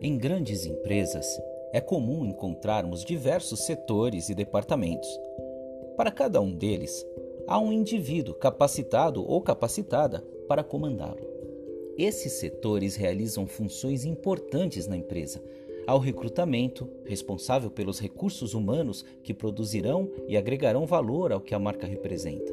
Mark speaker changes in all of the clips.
Speaker 1: Em grandes empresas, é comum encontrarmos diversos setores e departamentos. Para cada um deles, há um indivíduo capacitado ou capacitada para comandá-lo. Esses setores realizam funções importantes na empresa. Ao recrutamento, responsável pelos recursos humanos que produzirão e agregarão valor ao que a marca representa.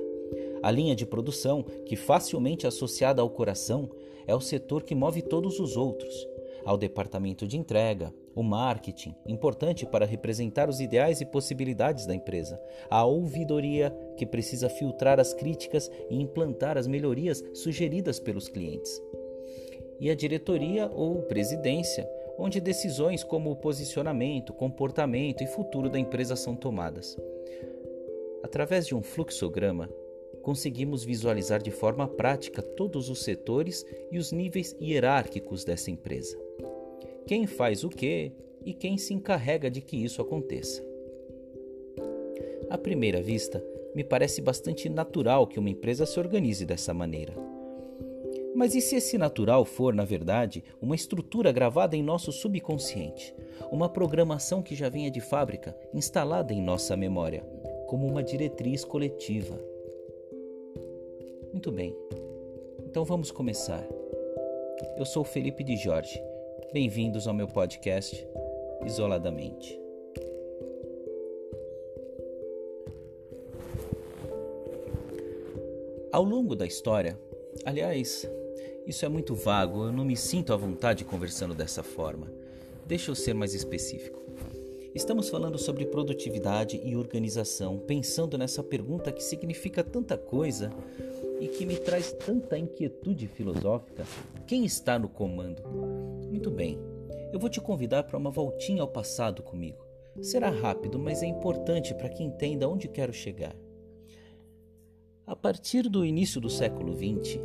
Speaker 1: A linha de produção, que facilmente associada ao coração, é o setor que move todos os outros. Ao departamento de entrega, o marketing, importante para representar os ideais e possibilidades da empresa, a ouvidoria, que precisa filtrar as críticas e implantar as melhorias sugeridas pelos clientes, e a diretoria ou presidência, onde decisões como o posicionamento, comportamento e futuro da empresa são tomadas. Através de um fluxograma, conseguimos visualizar de forma prática todos os setores e os níveis hierárquicos dessa empresa quem faz o que e quem se encarrega de que isso aconteça. À primeira vista, me parece bastante natural que uma empresa se organize dessa maneira. Mas e se esse natural for, na verdade, uma estrutura gravada em nosso subconsciente, uma programação que já vinha de fábrica, instalada em nossa memória, como uma diretriz coletiva? Muito bem, então vamos começar. Eu sou Felipe de Jorge Bem-vindos ao meu podcast Isoladamente. Ao longo da história, aliás, isso é muito vago, eu não me sinto à vontade conversando dessa forma. Deixa eu ser mais específico. Estamos falando sobre produtividade e organização, pensando nessa pergunta que significa tanta coisa e que me traz tanta inquietude filosófica: quem está no comando? Muito bem, eu vou te convidar para uma voltinha ao passado comigo. Será rápido, mas é importante para que entenda onde quero chegar. A partir do início do século XX,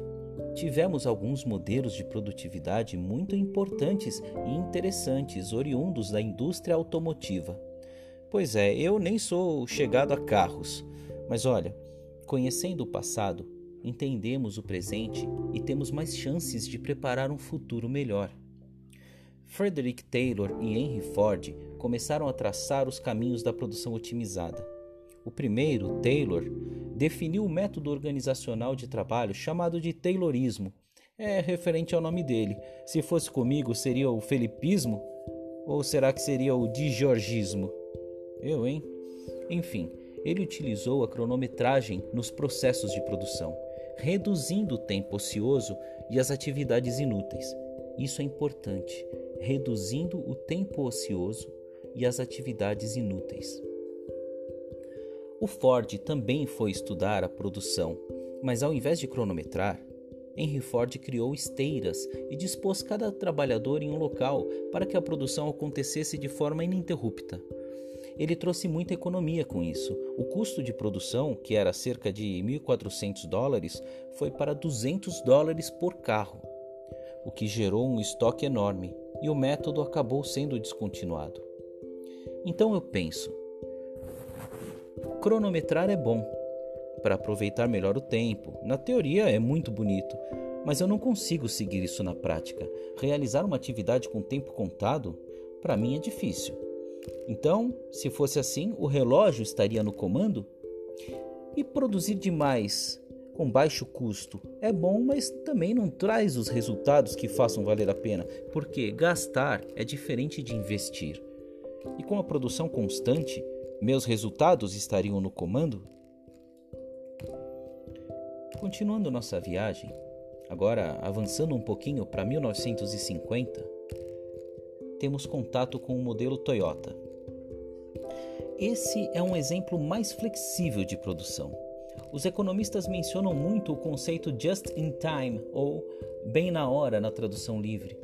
Speaker 1: tivemos alguns modelos de produtividade muito importantes e interessantes oriundos da indústria automotiva. Pois é, eu nem sou chegado a carros, mas olha, conhecendo o passado, entendemos o presente e temos mais chances de preparar um futuro melhor. Frederick Taylor e Henry Ford começaram a traçar os caminhos da produção otimizada. O primeiro, Taylor, definiu o método organizacional de trabalho chamado de Taylorismo. É referente ao nome dele. Se fosse comigo, seria o Felipismo? Ou será que seria o Dijorgismo? Eu, hein? Enfim, ele utilizou a cronometragem nos processos de produção, reduzindo o tempo ocioso e as atividades inúteis. Isso é importante reduzindo o tempo ocioso e as atividades inúteis. O Ford também foi estudar a produção, mas ao invés de cronometrar, Henry Ford criou esteiras e dispôs cada trabalhador em um local para que a produção acontecesse de forma ininterrupta. Ele trouxe muita economia com isso. O custo de produção, que era cerca de 1.400 dólares, foi para 200 dólares por carro, o que gerou um estoque enorme e o método acabou sendo descontinuado. Então eu penso: cronometrar é bom para aproveitar melhor o tempo. Na teoria é muito bonito, mas eu não consigo seguir isso na prática. Realizar uma atividade com tempo contado, para mim é difícil. Então, se fosse assim, o relógio estaria no comando? E produzir demais com baixo custo é bom, mas também não traz os resultados que façam valer a pena, porque gastar é diferente de investir. E com a produção constante, meus resultados estariam no comando? Continuando nossa viagem, agora avançando um pouquinho para 1950, temos contato com o modelo Toyota. Esse é um exemplo mais flexível de produção os economistas mencionam muito o conceito just in time ou bem na hora na tradução livre,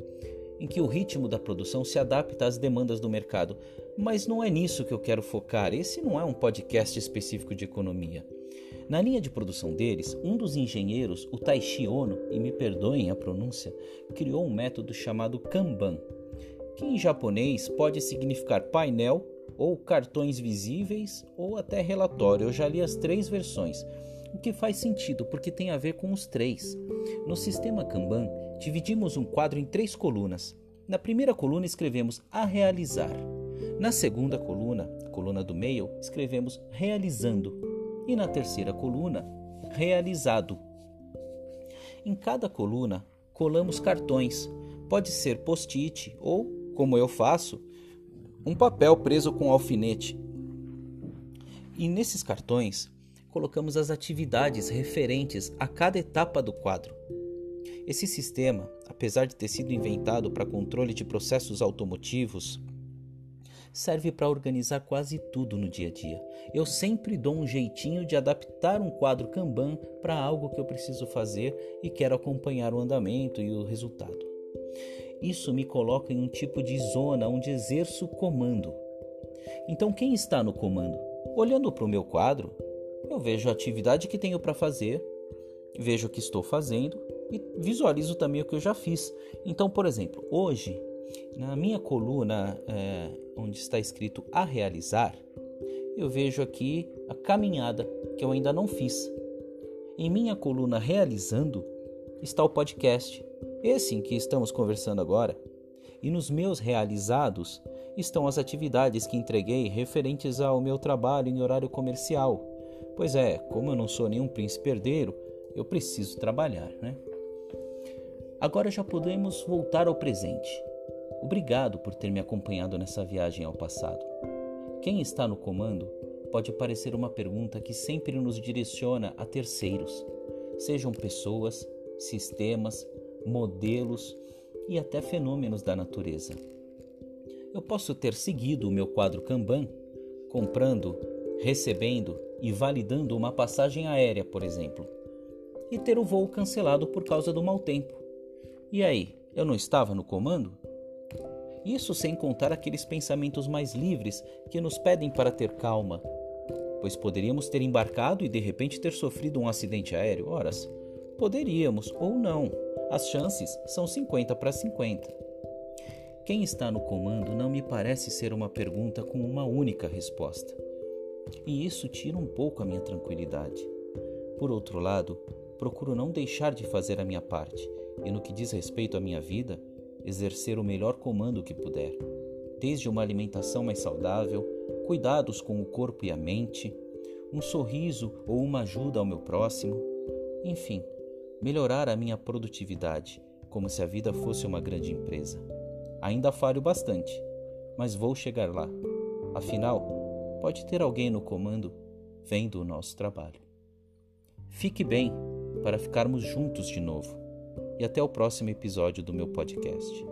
Speaker 1: em que o ritmo da produção se adapta às demandas do mercado. Mas não é nisso que eu quero focar, esse não é um podcast específico de economia. Na linha de produção deles, um dos engenheiros, o Taishi Ono, e me perdoem a pronúncia, criou um método chamado Kanban, que em japonês pode significar painel ou cartões visíveis, ou até relatório. Eu já li as três versões, o que faz sentido porque tem a ver com os três. No sistema Kanban, dividimos um quadro em três colunas. Na primeira coluna escrevemos a realizar. Na segunda coluna, coluna do meio, escrevemos realizando. E na terceira coluna, realizado. Em cada coluna, colamos cartões. Pode ser post-it ou, como eu faço, um papel preso com alfinete. E nesses cartões, colocamos as atividades referentes a cada etapa do quadro. Esse sistema, apesar de ter sido inventado para controle de processos automotivos, serve para organizar quase tudo no dia a dia. Eu sempre dou um jeitinho de adaptar um quadro Kanban para algo que eu preciso fazer e quero acompanhar o andamento e o resultado. Isso me coloca em um tipo de zona onde exerço comando. Então, quem está no comando? Olhando para o meu quadro, eu vejo a atividade que tenho para fazer, vejo o que estou fazendo e visualizo também o que eu já fiz. Então, por exemplo, hoje, na minha coluna é, onde está escrito a realizar, eu vejo aqui a caminhada que eu ainda não fiz. Em minha coluna realizando está o podcast, esse em que estamos conversando agora. E nos meus realizados estão as atividades que entreguei referentes ao meu trabalho em horário comercial. Pois é, como eu não sou nenhum príncipe herdeiro, eu preciso trabalhar, né? Agora já podemos voltar ao presente. Obrigado por ter me acompanhado nessa viagem ao passado. Quem está no comando pode parecer uma pergunta que sempre nos direciona a terceiros, sejam pessoas, sistemas, modelos e até fenômenos da natureza. Eu posso ter seguido o meu quadro Kanban, comprando, recebendo e validando uma passagem aérea, por exemplo, e ter o voo cancelado por causa do mau tempo. E aí, eu não estava no comando? Isso sem contar aqueles pensamentos mais livres que nos pedem para ter calma, pois poderíamos ter embarcado e de repente ter sofrido um acidente aéreo. Horas, poderíamos ou não. As chances são 50 para 50. Quem está no comando não me parece ser uma pergunta com uma única resposta. E isso tira um pouco a minha tranquilidade. Por outro lado, procuro não deixar de fazer a minha parte e, no que diz respeito à minha vida, exercer o melhor comando que puder, desde uma alimentação mais saudável, cuidados com o corpo e a mente, um sorriso ou uma ajuda ao meu próximo, enfim, melhorar a minha produtividade, como se a vida fosse uma grande empresa. Ainda falho bastante, mas vou chegar lá. Afinal, pode ter alguém no comando vendo o nosso trabalho. Fique bem para ficarmos juntos de novo e até o próximo episódio do meu podcast.